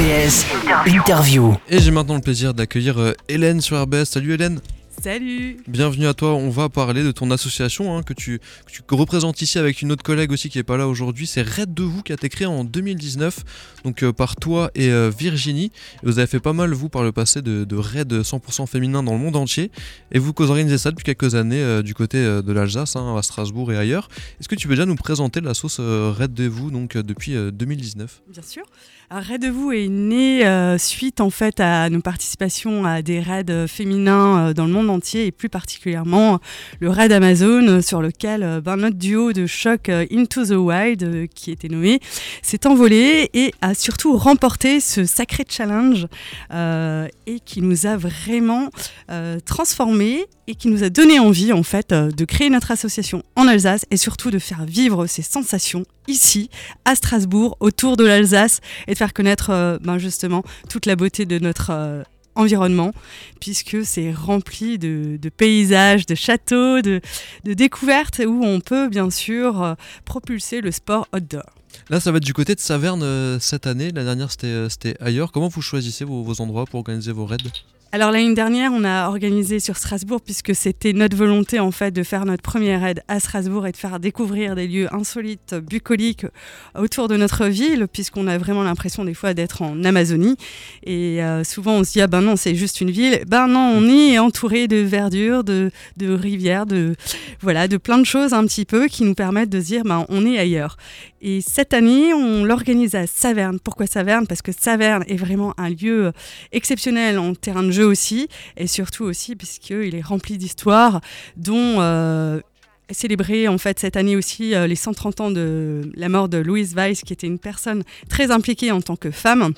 RBS Interview. Et j'ai maintenant le plaisir d'accueillir euh, Hélène sur RBS. Salut Hélène. Salut Bienvenue à toi. On va parler de ton association hein, que, tu, que tu représentes ici avec une autre collègue aussi qui n'est pas là aujourd'hui. C'est Red de vous qui a été créé en 2019, donc euh, par toi et euh, Virginie. Vous avez fait pas mal, vous, par le passé, de, de raids 100% féminins dans le monde entier. Et vous organisez ça depuis quelques années euh, du côté de l'Alsace, hein, à Strasbourg et ailleurs. Est-ce que tu peux déjà nous présenter la sauce euh, Red de vous donc, euh, depuis euh, 2019 Bien sûr. Raid de vous est né euh, suite en fait à nos participations à des raids euh, féminins euh, dans le monde entier et plus particulièrement le raid Amazon sur lequel ben, notre duo de choc Into the Wild qui était nommé s'est envolé et a surtout remporté ce sacré challenge et qui nous a vraiment transformés et qui nous a donné envie en fait euh, de créer notre association en Alsace et surtout de faire vivre ces sensations ici à Strasbourg autour de l'Alsace et de faire connaître euh, ben, justement toute la beauté de notre euh, environnement puisque c'est rempli de, paysages, de châteaux, de, de découvertes où on peut bien sûr propulser le sport outdoor. Là, ça va être du côté de Saverne cette année. La dernière, c'était c'était ailleurs. Comment vous choisissez vos, vos endroits pour organiser vos raids? Alors l'année dernière, on a organisé sur Strasbourg puisque c'était notre volonté en fait de faire notre première aide à Strasbourg et de faire découvrir des lieux insolites, bucoliques autour de notre ville puisqu'on a vraiment l'impression des fois d'être en Amazonie et euh, souvent on se dit ah ben non c'est juste une ville, ben non on est entouré de verdure, de, de rivières, de voilà de plein de choses un petit peu qui nous permettent de dire ben on est ailleurs. Et cette année, on l'organise à Saverne. Pourquoi Saverne? Parce que Saverne est vraiment un lieu exceptionnel en terrain de jeu aussi, et surtout aussi puisqu'il est rempli d'histoires, dont euh, célébrer en fait cette année aussi euh, les 130 ans de la mort de Louise Weiss, qui était une personne très impliquée en tant que femme.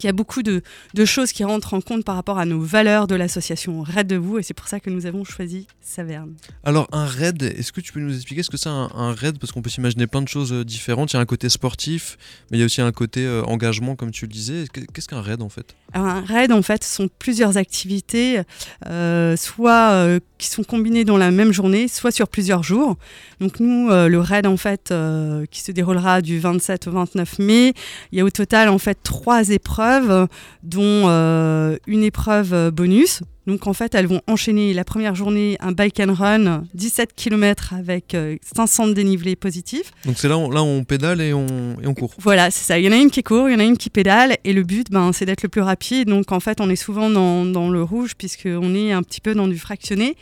Il y a beaucoup de, de choses qui rentrent en compte par rapport à nos valeurs de l'association Raid de vous, et c'est pour ça que nous avons choisi Saverne. Alors un raid, est-ce que tu peux nous expliquer ce que c'est un, un raid? Parce qu'on peut s'imaginer plein de choses euh, différentes. Il y a un côté sportif, mais il y a aussi un côté euh, engagement, comme tu le disais. Que- Qu'est-ce qu'un raid en fait? Alors, un raid, en fait, ce sont plusieurs activités, euh, soit euh, qui sont combinées dans la même journée, soit sur plusieurs jours. Donc nous, euh, le raid, en fait, euh, qui se déroulera du 27 au 29 mai, il y a au total, en fait, trois épreuves, dont euh, une épreuve bonus. Donc en fait, elles vont enchaîner la première journée un bike and run, 17 km avec euh, 500 de dénivelé positif. Donc c'est là, on, là on pédale et on, et on court. Voilà, c'est ça. Il y en a une qui court, il y en a une qui pédale, et le but, ben, c'est d'être le plus rapide. Donc, en fait, on est souvent dans, dans le rouge, puisqu'on est un petit peu dans du fractionné.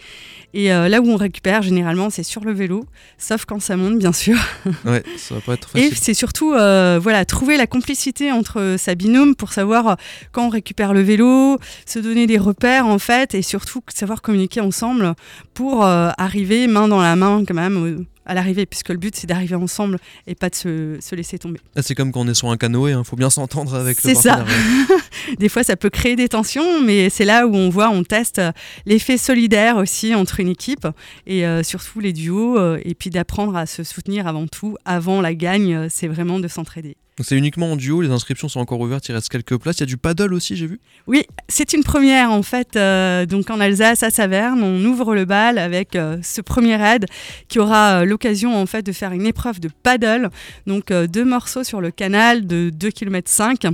Et euh, là où on récupère, généralement, c'est sur le vélo, sauf quand ça monte, bien sûr. Ouais, ça va pas être Et facile. c'est surtout, euh, voilà, trouver la complicité entre sa binôme pour savoir euh, quand on récupère le vélo, se donner des repères, en fait, et surtout savoir communiquer ensemble pour euh, arriver main dans la main, quand même, à l'arrivée, puisque le but, c'est d'arriver ensemble et pas de se, se laisser tomber. Ah, c'est comme quand on est sur un canoë, il faut bien s'entendre avec le C'est ça. partenaire. Des fois, ça peut créer des tensions, mais c'est là où on voit, on teste euh, l'effet solidaire aussi entre une équipe et euh, surtout les duos, euh, et puis d'apprendre à se soutenir avant tout. Avant la gagne, c'est vraiment de s'entraider. C'est uniquement en duo, les inscriptions sont encore ouvertes, il reste quelques places. Il y a du paddle aussi, j'ai vu? Oui, c'est une première en fait. euh, donc en Alsace, à Saverne, on ouvre le bal avec euh, ce premier raid qui aura euh, l'occasion en fait de faire une épreuve de paddle. Donc deux morceaux sur le canal de 2 km 5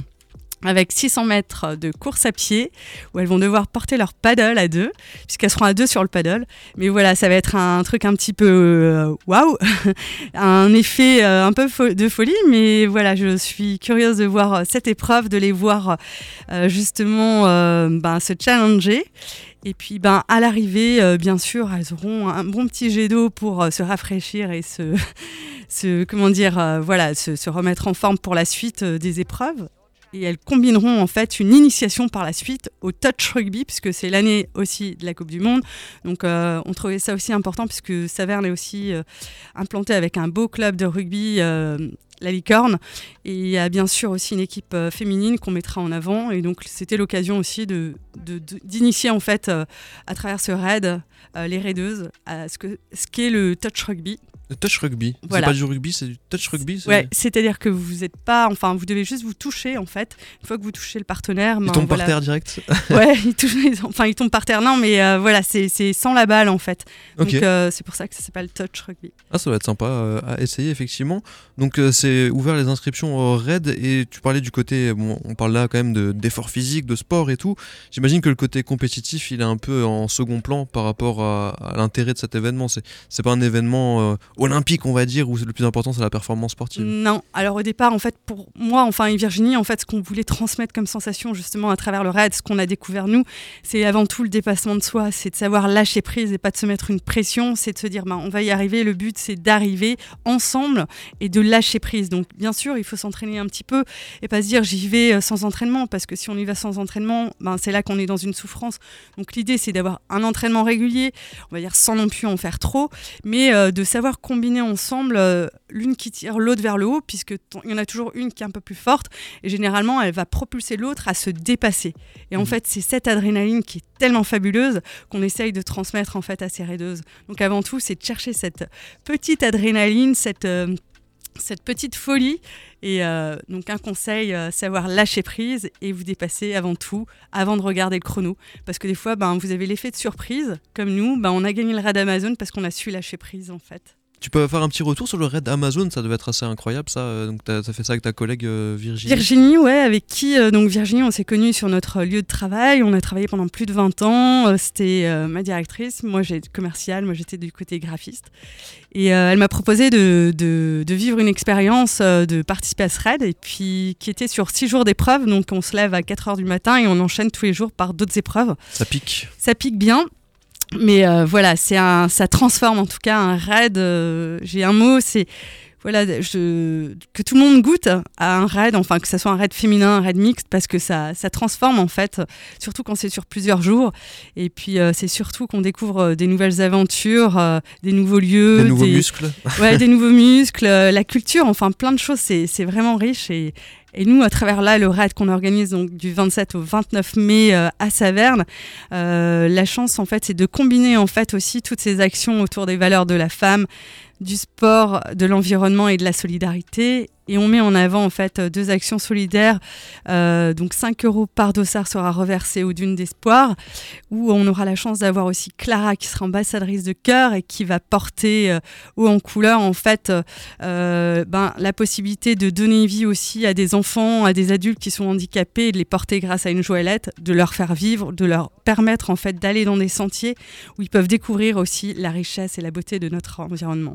avec 600 mètres de course à pied où elles vont devoir porter leur paddle à deux puisqu'elles seront à deux sur le paddle. Mais voilà, ça va être un truc un petit peu euh, waouh, un effet euh, un peu de folie. Mais voilà, je suis curieuse de voir euh, cette épreuve, de les voir justement ben, se challenger. Et puis ben, à l'arrivée, bien sûr, elles auront un bon petit jet d'eau pour se rafraîchir et se, comment dire, voilà, se, remettre en forme pour la suite des épreuves. Et elles combineront en fait une initiation par la suite au touch rugby, puisque c'est l'année aussi de la Coupe du Monde. Donc euh, on trouvait ça aussi important, puisque Saverne est aussi euh, implanté avec un beau club de rugby, euh, la Licorne. Et il y a bien sûr aussi une équipe euh, féminine qu'on mettra en avant. Et donc c'était l'occasion aussi de, d'initier en fait à travers ce raid les raideuses à ce que ce qu'est le touch rugby. Le touch rugby. C'est pas du rugby, c'est du touch rugby. Ouais, c'est-à-dire que vous n'êtes pas, enfin, vous devez juste vous toucher en fait. Une fois que vous touchez le partenaire, il ben, tombe par terre direct. ouais, il touche, enfin, il tombe par terre. Non, mais euh, voilà, c'est sans la balle en fait. Donc euh, c'est pour ça que ça s'appelle touch rugby. Ah, ça va être sympa euh, à essayer effectivement. Donc c'est ouvert les inscriptions au raid et tu parlais du côté, bon, on parle là quand même d'effort physique, de sport et tout. J'imagine que le côté compétitif, il est un peu en second plan par rapport à, à l'intérêt de cet événement. C'est pas un événement olympique, on va dire, où le plus important c'est la performance sportive. Non, alors au départ, en fait, pour moi, enfin, et Virginie, en fait, ce qu'on voulait transmettre comme sensation justement à travers le raid, ce qu'on a découvert nous, c'est avant tout le dépassement de soi, c'est de savoir lâcher prise et pas de se mettre une pression, c'est de se dire, ben, on va y arriver, le but c'est d'arriver ensemble et de lâcher prise. Donc, bien sûr, il faut s'entraîner un petit peu et pas se dire, j'y vais euh, sans entraînement, parce que si on y va sans entraînement, ben, c'est là qu'on est dans une souffrance. Donc, l'idée, c'est d'avoir un entraînement régulier, on va dire sans non plus en faire trop, mais euh, de savoir combiner ensemble, euh, l'une qui tire l'autre vers le haut, puisque il y en a toujours une qui est un peu plus forte, et généralement elle va propulser l'autre à se dépasser. Et en mmh. fait, c'est cette adrénaline qui est tellement fabuleuse qu'on essaye de transmettre en fait à ces raideuses. Donc avant tout, c'est de chercher cette petite adrénaline, cette euh, cette petite folie. Et euh, donc un conseil, savoir lâcher prise et vous dépasser avant tout, avant de regarder le chrono. Parce que des fois, ben, vous avez l'effet de surprise, comme nous, ben, on a gagné le raid Amazon parce qu'on a su lâcher prise en fait. Tu peux faire un petit retour sur le raid Amazon, ça devait être assez incroyable ça. Euh, donc tu as, fait ça avec ta collègue euh, Virginie. Virginie, ouais, avec qui euh, donc Virginie, on s'est connus sur notre lieu de travail. On a travaillé pendant plus de 20 ans. C'était ma directrice, moi j'étais commerciale, moi j'étais du côté graphiste. Et elle m'a proposé de, de, de, vivre une expérience, de participer à ce raid, et puis qui était sur 6 jours d'épreuves. Donc on se lève à 4 heures du matin et on enchaîne tous les jours par d'autres épreuves. Ça pique. Ça pique bien. Mais euh, voilà, c'est un, ça transforme en tout cas un raid. Euh, j'ai un mot, c'est voilà, je, que tout le monde goûte à un raid, enfin que ce soit un raid féminin, un raid mixte, parce que ça, ça transforme en fait, surtout quand c'est sur plusieurs jours. Et puis euh, c'est surtout qu'on découvre des nouvelles aventures, des nouveaux lieux, des nouveaux muscles, ouais, des nouveaux muscles, la culture, enfin plein de choses. C'est vraiment riche et, et nous, à travers là, le raid qu'on organise donc du 27 au 29 mai euh, à Saverne, euh, la chance en fait, c'est de combiner en fait aussi toutes ces actions autour des valeurs de la femme, du sport, de l'environnement et de la solidarité. Et on met en avant en fait deux actions solidaires. Euh, donc 5 euros par dossard sera reversé au Dune d'Espoir, où on aura la chance d'avoir aussi Clara qui sera ambassadrice de cœur et qui va porter euh, haut en couleur en fait euh, ben, la possibilité de donner vie aussi à des enfants, à des adultes qui sont handicapés, et de les porter grâce à une joëlette, de leur faire vivre, de leur permettre en fait d'aller dans des sentiers où ils peuvent découvrir aussi la richesse et la beauté de notre environnement.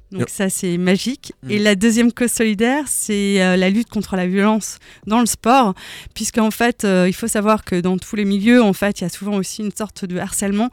Donc ça, c'est magique. Et mm. la deuxième cause solidaire, c'est euh, la lutte contre la violence dans le sport, puisqu'en fait, euh, il faut savoir que dans tous les milieux, en fait, il y a souvent aussi une sorte de harcèlement.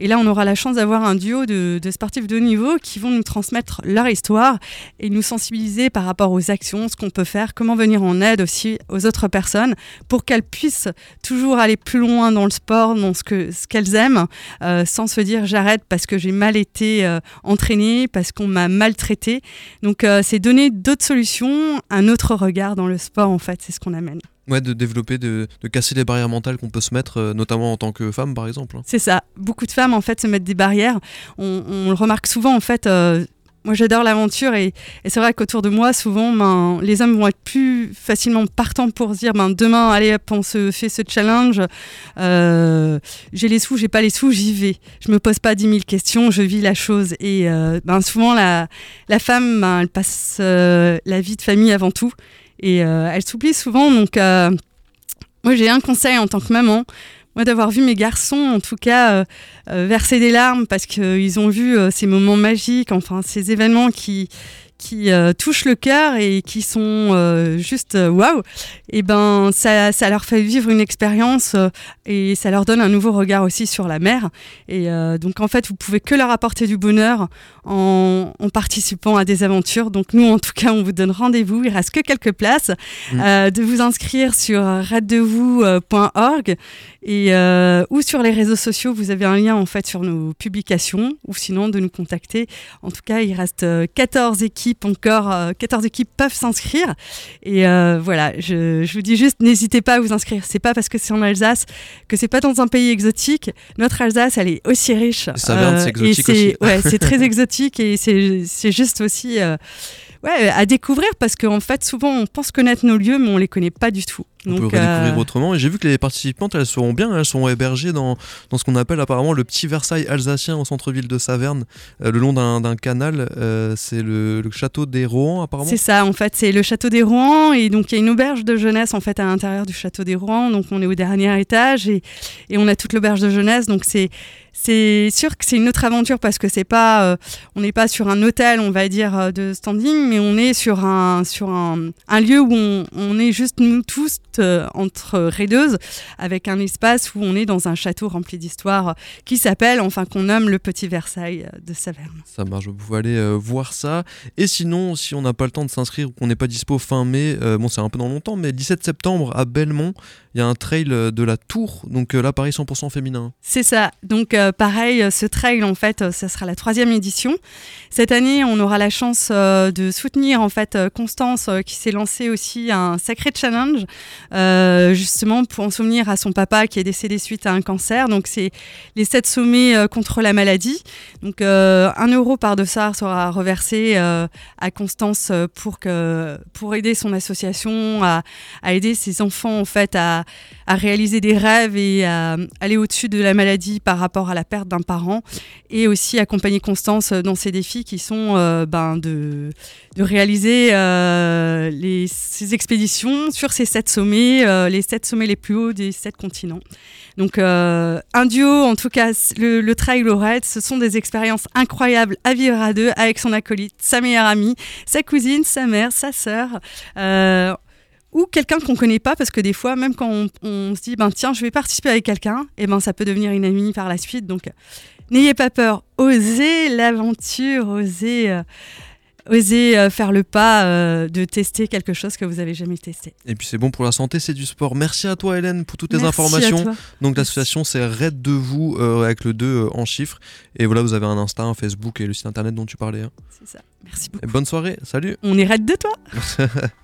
Et là, on aura la chance d'avoir un duo de, de, sportifs de haut niveau qui vont nous transmettre leur histoire et nous sensibiliser par rapport aux actions, ce qu'on peut faire, comment venir en aide aussi aux autres personnes pour qu'elles puissent toujours aller plus loin dans le sport, dans ce qu'elles ce qu'elles aiment, euh, sans se dire j'arrête parce que j'ai mal été entraînée, parce qu'on m'a maltraité. Donc euh, c'est donner d'autres solutions, un autre regard dans le sport en fait, c'est ce qu'on amène. Ouais, de développer, de, casser les barrières mentales qu'on peut se mettre, euh, notamment en tant que femme par exemple. C'est ça. Beaucoup de femmes en fait se mettent des barrières. On, le remarque souvent en fait. Euh, moi j'adore l'aventure et, c'est vrai qu'autour de moi souvent ben, les hommes vont être plus facilement partants pour se dire ben, demain allez on se fait ce challenge. Euh, j'ai les sous j'ai pas les sous j'y vais. Je me pose pas dix mille questions je vis la chose. Et euh, ben, souvent la, femme elle passe euh, la vie de famille avant tout. Et elle s'oublie souvent. Donc moi j'ai un conseil en tant que maman moi, d'avoir vu mes garçons, en tout cas, euh, euh, verser des larmes parce qu'ils ont vu euh, ces moments magiques, enfin, ces événements qui, qui euh, touchent le cœur et qui sont euh, juste euh, waouh, et ben ça, ça, leur fait vivre une expérience et ça leur donne un nouveau regard aussi sur la mer. Et donc en fait, vous pouvez que leur apporter du bonheur en, en, participant à des aventures. Donc nous, en tout cas, on vous donne rendez-vous. Il reste que quelques places. Mmh. de vous inscrire sur raddevous.org et ou sur les réseaux sociaux. Vous avez un lien en fait sur nos publications ou sinon de nous contacter. En tout cas, il reste 14 équipes équipes encore, 14 équipes peuvent s'inscrire. Et voilà, je, je, vous dis juste, n'hésitez pas à vous inscrire. C'est pas parce que c'est en Alsace que c'est pas dans un pays exotique. Notre Alsace, elle est aussi riche. Saverne, c'est exotique aussi. Ouais, c'est très exotique et c'est juste aussi ouais, à découvrir parce qu'en fait, souvent, on pense connaître nos lieux, mais on les connaît pas du tout. On peut redécouvrir euh, autrement. Et j'ai vu que les participantes, elles seront bien, elles sont hébergées dans, dans ce qu'on appelle apparemment le petit Versailles alsacien au centre-ville de Saverne, euh, le long d'un canal. Euh, c'est le, château des Rouen, apparemment. C'est ça, en fait, c'est le château des Rouen. Et donc, il y a une auberge de jeunesse, en fait, à l'intérieur du château des Rouen. Donc, on est au dernier étage et, et on a toute l'auberge de jeunesse. Donc, c'est c'est sûr que c'est une autre aventure parce que c'est pas, on n'est pas sur un hôtel, on va dire, de standing, mais on est sur un, sur un, un lieu où on, on, est juste nous tous euh, entre raideuses, avec un espace où on est dans un château rempli d'histoire qui s'appelle, enfin qu'on nomme le Petit Versailles de Saverne. Ça marche, vous pouvez aller euh, voir ça. Et sinon, si on n'a pas le temps de s'inscrire ou qu'on n'est pas dispo fin mai, euh, bon c'est un peu dans longtemps, mais 17 septembre à Belmont, il y a un trail de la Tour, donc là pareil 100% féminin. C'est ça, donc pareil, ce trail en fait, ça sera la troisième édition. Cette année, on aura la chance de soutenir en fait Constance qui s'est lancée aussi un sacré challenge euh, justement pour en souvenir à son papa qui est décédé suite à un cancer. Donc c'est les sept sommets euh, contre la maladie. Donc euh, un euro par dossard sera reversé à Constance pour que pour aider son association à, aider ses enfants en fait à, à, réaliser des rêves et à aller au-dessus de la maladie par rapport à la perte d'un parent et aussi accompagner Constance dans ses défis qui sont ben, de, de réaliser les, ces expéditions sur ces sept sommets euh, les sept sommets les plus hauts des sept continents. Donc euh, un duo, en tout cas le, le trail raid, ce sont des expériences incroyables à vivre à deux avec son acolyte, sa meilleure amie, sa cousine, sa mère, sa sœur. Euh, ou quelqu'un qu'on connaît pas parce que des fois même quand on, se dit ben tiens je vais participer avec quelqu'un et eh ben ça peut devenir une amie par la suite donc n'ayez pas peur osez l'aventure osez Osez euh, faire le pas euh, de tester quelque chose que vous n'avez jamais testé. Et puis c'est bon pour la santé, c'est du sport. Merci à toi Hélène pour toutes tes informations. Donc l'association c'est Red de vous euh, avec le 2 en chiffres. Et voilà, vous avez un Insta, un Facebook et le site internet dont tu parlais. Hein. C'est ça. Merci beaucoup. bonne soirée, salut. On est Red de toi.